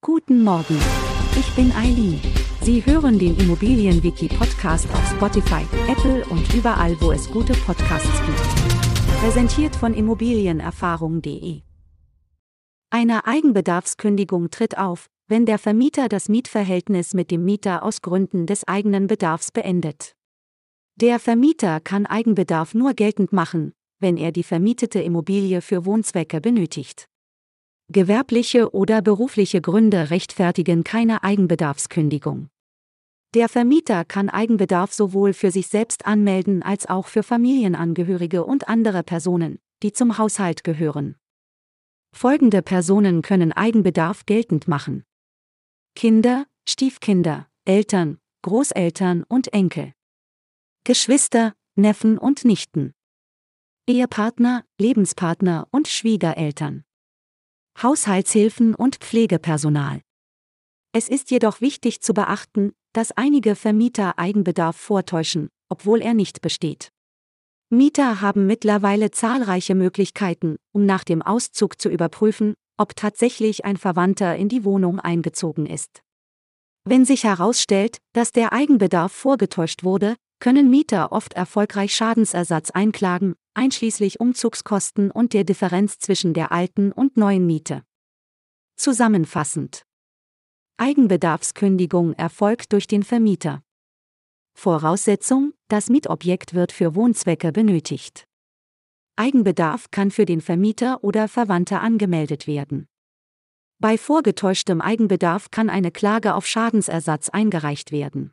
Guten Morgen. Ich bin Eileen. Sie hören den Immobilienwiki-Podcast auf Spotify, Apple und überall, wo es gute Podcasts gibt. Präsentiert von Immobilienerfahrung.de. Eine Eigenbedarfskündigung tritt auf, wenn der Vermieter das Mietverhältnis mit dem Mieter aus Gründen des eigenen Bedarfs beendet. Der Vermieter kann Eigenbedarf nur geltend machen, wenn er die vermietete Immobilie für Wohnzwecke benötigt. Gewerbliche oder berufliche Gründe rechtfertigen keine Eigenbedarfskündigung. Der Vermieter kann Eigenbedarf sowohl für sich selbst anmelden als auch für Familienangehörige und andere Personen, die zum Haushalt gehören. Folgende Personen können Eigenbedarf geltend machen. Kinder, Stiefkinder, Eltern, Großeltern und Enkel. Geschwister, Neffen und Nichten. Ehepartner, Lebenspartner und Schwiegereltern. Haushaltshilfen und Pflegepersonal. Es ist jedoch wichtig zu beachten, dass einige Vermieter Eigenbedarf vortäuschen, obwohl er nicht besteht. Mieter haben mittlerweile zahlreiche Möglichkeiten, um nach dem Auszug zu überprüfen, ob tatsächlich ein Verwandter in die Wohnung eingezogen ist. Wenn sich herausstellt, dass der Eigenbedarf vorgetäuscht wurde, können Mieter oft erfolgreich Schadensersatz einklagen, einschließlich Umzugskosten und der Differenz zwischen der alten und neuen Miete. Zusammenfassend. Eigenbedarfskündigung erfolgt durch den Vermieter. Voraussetzung, das Mietobjekt wird für Wohnzwecke benötigt. Eigenbedarf kann für den Vermieter oder Verwandte angemeldet werden. Bei vorgetäuschtem Eigenbedarf kann eine Klage auf Schadensersatz eingereicht werden.